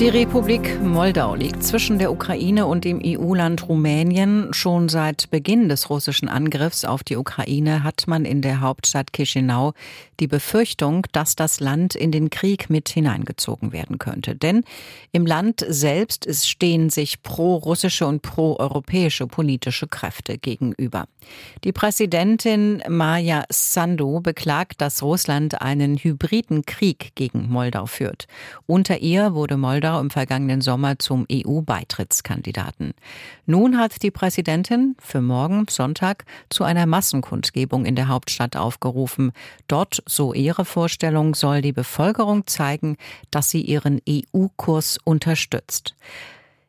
Die Republik Moldau liegt zwischen der Ukraine und dem EU-Land Rumänien. Schon seit Beginn des russischen Angriffs auf die Ukraine hat man in der Hauptstadt Chisinau die Befürchtung, dass das Land in den Krieg mit hineingezogen werden könnte. Denn im Land selbst stehen sich pro-russische und pro-europäische politische Kräfte gegenüber. Die Präsidentin Maja Sandu beklagt, dass Russland einen hybriden Krieg gegen Moldau führt. Unter ihr wurde Moldau Moldau im vergangenen Sommer zum EU-Beitrittskandidaten. Nun hat die Präsidentin für morgen Sonntag zu einer Massenkundgebung in der Hauptstadt aufgerufen. Dort, so ihre Vorstellung, soll die Bevölkerung zeigen, dass sie ihren EU-Kurs unterstützt.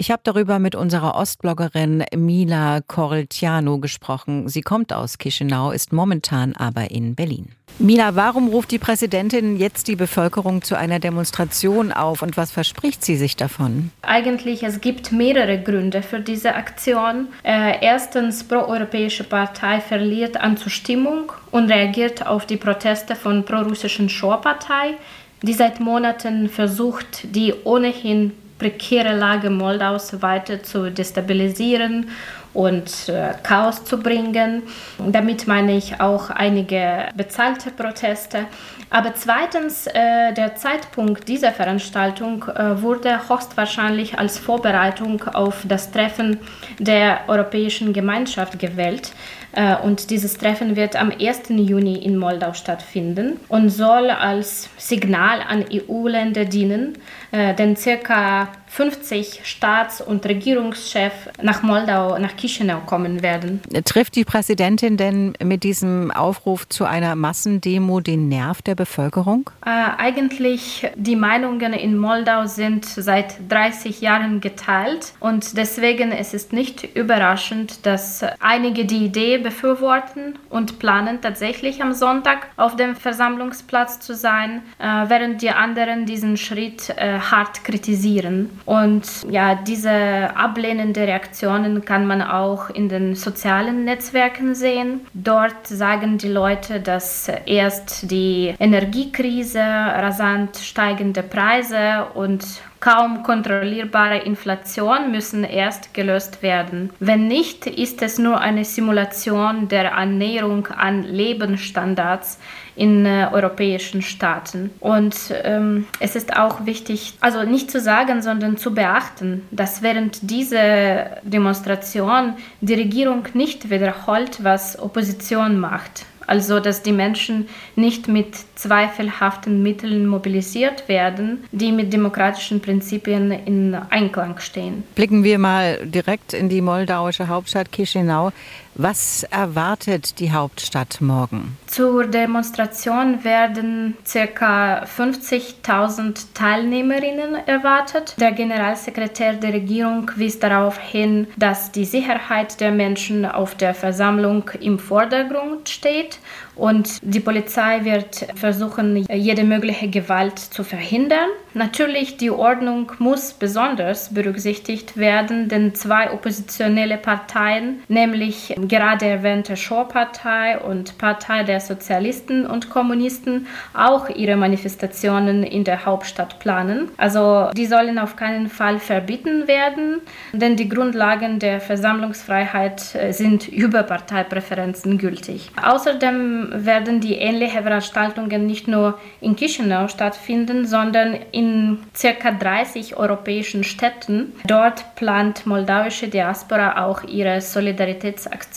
Ich habe darüber mit unserer Ostbloggerin Mila Coreltiano gesprochen. Sie kommt aus Chisinau, ist momentan aber in Berlin. Mila, warum ruft die Präsidentin jetzt die Bevölkerung zu einer Demonstration auf und was verspricht sie sich davon? Eigentlich es gibt mehrere Gründe für diese Aktion. Äh, erstens, pro-europäische Partei verliert an Zustimmung und reagiert auf die Proteste von pro-russischen Schorpartei, die seit Monaten versucht, die ohnehin prekäre Lage Moldaus weiter zu destabilisieren und äh, Chaos zu bringen. Damit meine ich auch einige bezahlte Proteste. Aber zweitens, äh, der Zeitpunkt dieser Veranstaltung äh, wurde höchstwahrscheinlich als Vorbereitung auf das Treffen der Europäischen Gemeinschaft gewählt. Äh, und dieses Treffen wird am 1. Juni in Moldau stattfinden und soll als Signal an EU-Länder dienen, äh, denn circa 50 Staats- und Regierungschefs nach Moldau, nach Chisinau kommen werden. Trifft die Präsidentin denn mit diesem Aufruf zu einer Massendemo den Nerv der Bevölkerung? Äh, eigentlich die Meinungen in Moldau sind seit 30 Jahren geteilt und deswegen ist es nicht überraschend, dass einige die Idee befürworten und planen tatsächlich am Sonntag auf dem Versammlungsplatz zu sein, äh, während die anderen diesen Schritt äh, hart kritisieren. Und ja, diese ablehnende Reaktionen kann man auch in den sozialen Netzwerken sehen. Dort sagen die Leute, dass erst die Energiekrise, rasant steigende Preise und kaum kontrollierbare Inflation müssen erst gelöst werden. Wenn nicht, ist es nur eine Simulation der Annäherung an Lebensstandards in äh, europäischen Staaten. Und ähm, es ist auch wichtig, also nicht zu sagen, sondern zu beachten, dass während dieser Demonstration die Regierung nicht wiederholt, was Opposition macht also dass die Menschen nicht mit zweifelhaften Mitteln mobilisiert werden, die mit demokratischen Prinzipien in Einklang stehen. Blicken wir mal direkt in die moldauische Hauptstadt Chisinau. Was erwartet die Hauptstadt morgen? Zur Demonstration werden ca. 50.000 Teilnehmerinnen erwartet. Der Generalsekretär der Regierung wies darauf hin, dass die Sicherheit der Menschen auf der Versammlung im Vordergrund steht und die Polizei wird versuchen, jede mögliche Gewalt zu verhindern. Natürlich, die Ordnung muss besonders berücksichtigt werden, denn zwei oppositionelle Parteien, nämlich gerade erwähnte Shore-Partei und Partei der Sozialisten und Kommunisten, auch ihre Manifestationen in der Hauptstadt planen. Also die sollen auf keinen Fall verbieten werden, denn die Grundlagen der Versammlungsfreiheit äh, sind über Parteipräferenzen gültig. Außerdem werden die ähnlichen Veranstaltungen nicht nur in Chisinau stattfinden, sondern in circa 30 europäischen Städten. Dort plant moldauische Diaspora auch ihre Solidaritätsaktionen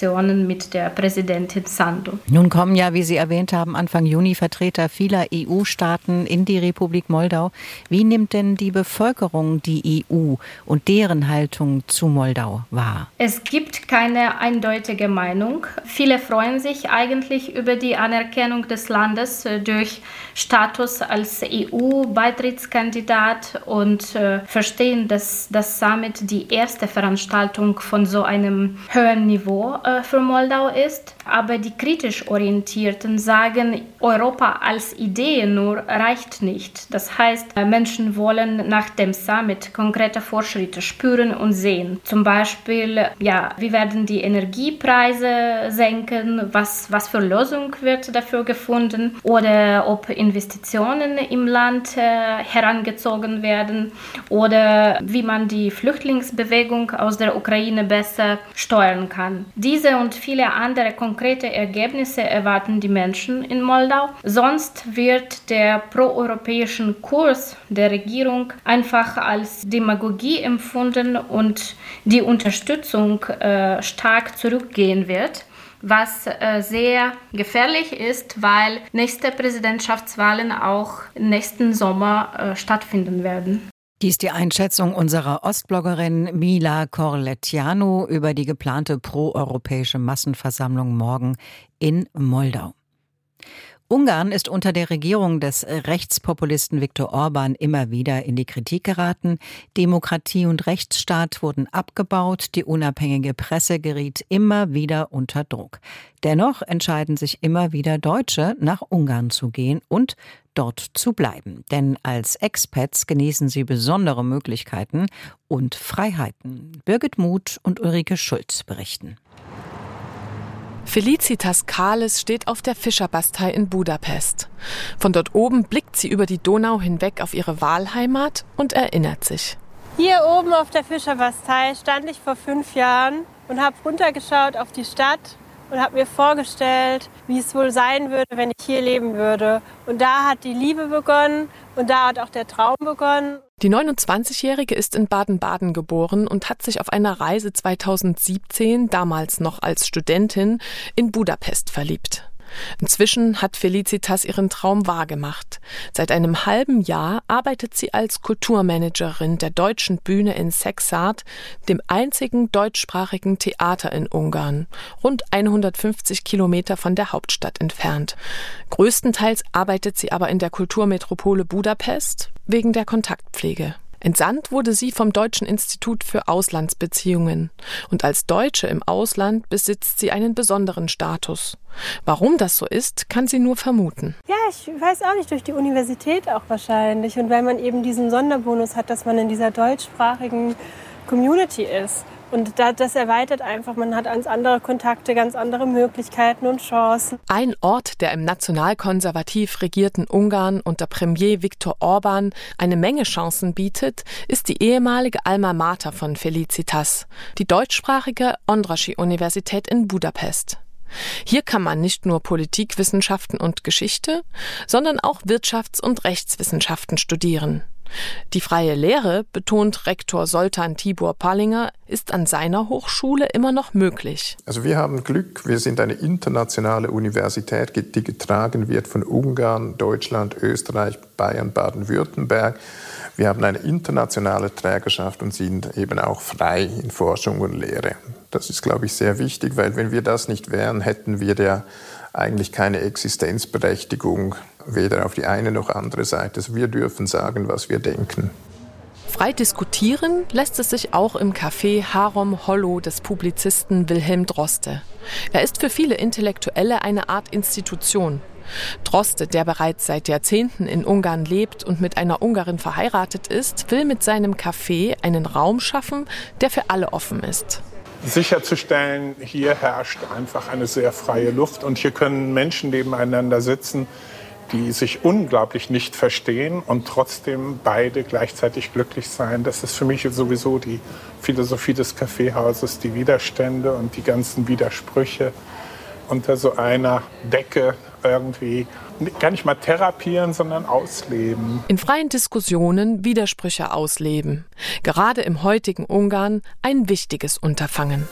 mit der Präsidentin Sandu. Nun kommen ja, wie Sie erwähnt haben, Anfang Juni Vertreter vieler EU-Staaten in die Republik Moldau. Wie nimmt denn die Bevölkerung die EU und deren Haltung zu Moldau wahr? Es gibt keine eindeutige Meinung. Viele freuen sich eigentlich über die Anerkennung des Landes äh, durch Status als EU-Beitrittskandidat und äh, verstehen, dass das Summit die erste Veranstaltung von so einem höheren Niveau für Moldau ist. Aber die kritisch Orientierten sagen, Europa als Idee nur reicht nicht. Das heißt, äh, Menschen wollen nach dem Summit konkrete Fortschritte spüren und sehen. Zum Beispiel, ja, wie werden die Energiepreise senken? Was, was für Lösung wird dafür gefunden? Oder ob Investitionen im Land äh, herangezogen werden? Oder wie man die Flüchtlingsbewegung aus der Ukraine besser steuern kann. Diese und viele andere konkrete Ergebnisse erwarten die Menschen in Moldau. Sonst wird der proeuropäischen Kurs der Regierung einfach als Demagogie empfunden und die Unterstützung äh, stark zurückgehen wird was äh, sehr gefährlich ist, weil nächste Präsidentschaftswahlen auch nächsten Sommer äh, stattfinden werden. Dies die Einschätzung unserer Ostbloggerin Mila Corlettiano über die geplante proeuropäische Massenversammlung morgen in Moldau. Ungarn ist unter der Regierung des Rechtspopulisten Viktor Orban immer wieder in die Kritik geraten. Demokratie und Rechtsstaat wurden abgebaut, die unabhängige Presse geriet immer wieder unter Druck. Dennoch entscheiden sich immer wieder Deutsche, nach Ungarn zu gehen und dort zu bleiben. Denn als Expats genießen sie besondere Möglichkeiten und Freiheiten. Birgit Muth und Ulrike Schulz berichten. Felicitas Kahles steht auf der Fischerbastei in Budapest. Von dort oben blickt sie über die Donau hinweg auf ihre Wahlheimat und erinnert sich. Hier oben auf der Fischerbastei stand ich vor fünf Jahren und habe runtergeschaut auf die Stadt und habe mir vorgestellt, wie es wohl sein würde, wenn ich hier leben würde. Und da hat die Liebe begonnen und da hat auch der Traum begonnen. Die 29-Jährige ist in Baden-Baden geboren und hat sich auf einer Reise 2017, damals noch als Studentin, in Budapest verliebt. Inzwischen hat Felicitas ihren Traum wahrgemacht. Seit einem halben Jahr arbeitet sie als Kulturmanagerin der deutschen Bühne in Sexart, dem einzigen deutschsprachigen Theater in Ungarn, rund 150 Kilometer von der Hauptstadt entfernt. Größtenteils arbeitet sie aber in der Kulturmetropole Budapest wegen der Kontaktpflege. Entsandt wurde sie vom Deutschen Institut für Auslandsbeziehungen. Und als Deutsche im Ausland besitzt sie einen besonderen Status. Warum das so ist, kann sie nur vermuten. Ja, ich weiß auch nicht, durch die Universität auch wahrscheinlich. Und weil man eben diesen Sonderbonus hat, dass man in dieser deutschsprachigen Community ist. Und das erweitert einfach, man hat ganz andere Kontakte, ganz andere Möglichkeiten und Chancen. Ein Ort, der im nationalkonservativ regierten Ungarn unter Premier Viktor Orban eine Menge Chancen bietet, ist die ehemalige Alma Mater von Felicitas, die deutschsprachige Ondraschi-Universität in Budapest. Hier kann man nicht nur Politikwissenschaften und Geschichte, sondern auch Wirtschafts- und Rechtswissenschaften studieren. Die freie Lehre, betont Rektor Soltan Tibor Pallinger, ist an seiner Hochschule immer noch möglich. Also wir haben Glück, wir sind eine internationale Universität, die getragen wird von Ungarn, Deutschland, Österreich, Bayern, Baden-Württemberg. Wir haben eine internationale Trägerschaft und sind eben auch frei in Forschung und Lehre. Das ist, glaube ich, sehr wichtig, weil wenn wir das nicht wären, hätten wir ja eigentlich keine Existenzberechtigung, weder auf die eine noch andere Seite. Also wir dürfen sagen, was wir denken. Frei diskutieren lässt es sich auch im Café Harom Hollow des Publizisten Wilhelm Droste. Er ist für viele Intellektuelle eine Art Institution. Droste, der bereits seit Jahrzehnten in Ungarn lebt und mit einer Ungarin verheiratet ist, will mit seinem Café einen Raum schaffen, der für alle offen ist sicherzustellen, hier herrscht einfach eine sehr freie Luft und hier können Menschen nebeneinander sitzen, die sich unglaublich nicht verstehen und trotzdem beide gleichzeitig glücklich sein. Das ist für mich sowieso die Philosophie des Kaffeehauses, die Widerstände und die ganzen Widersprüche unter so einer Decke irgendwie gar nicht mal therapieren, sondern ausleben. In freien Diskussionen Widersprüche ausleben. Gerade im heutigen Ungarn ein wichtiges Unterfangen.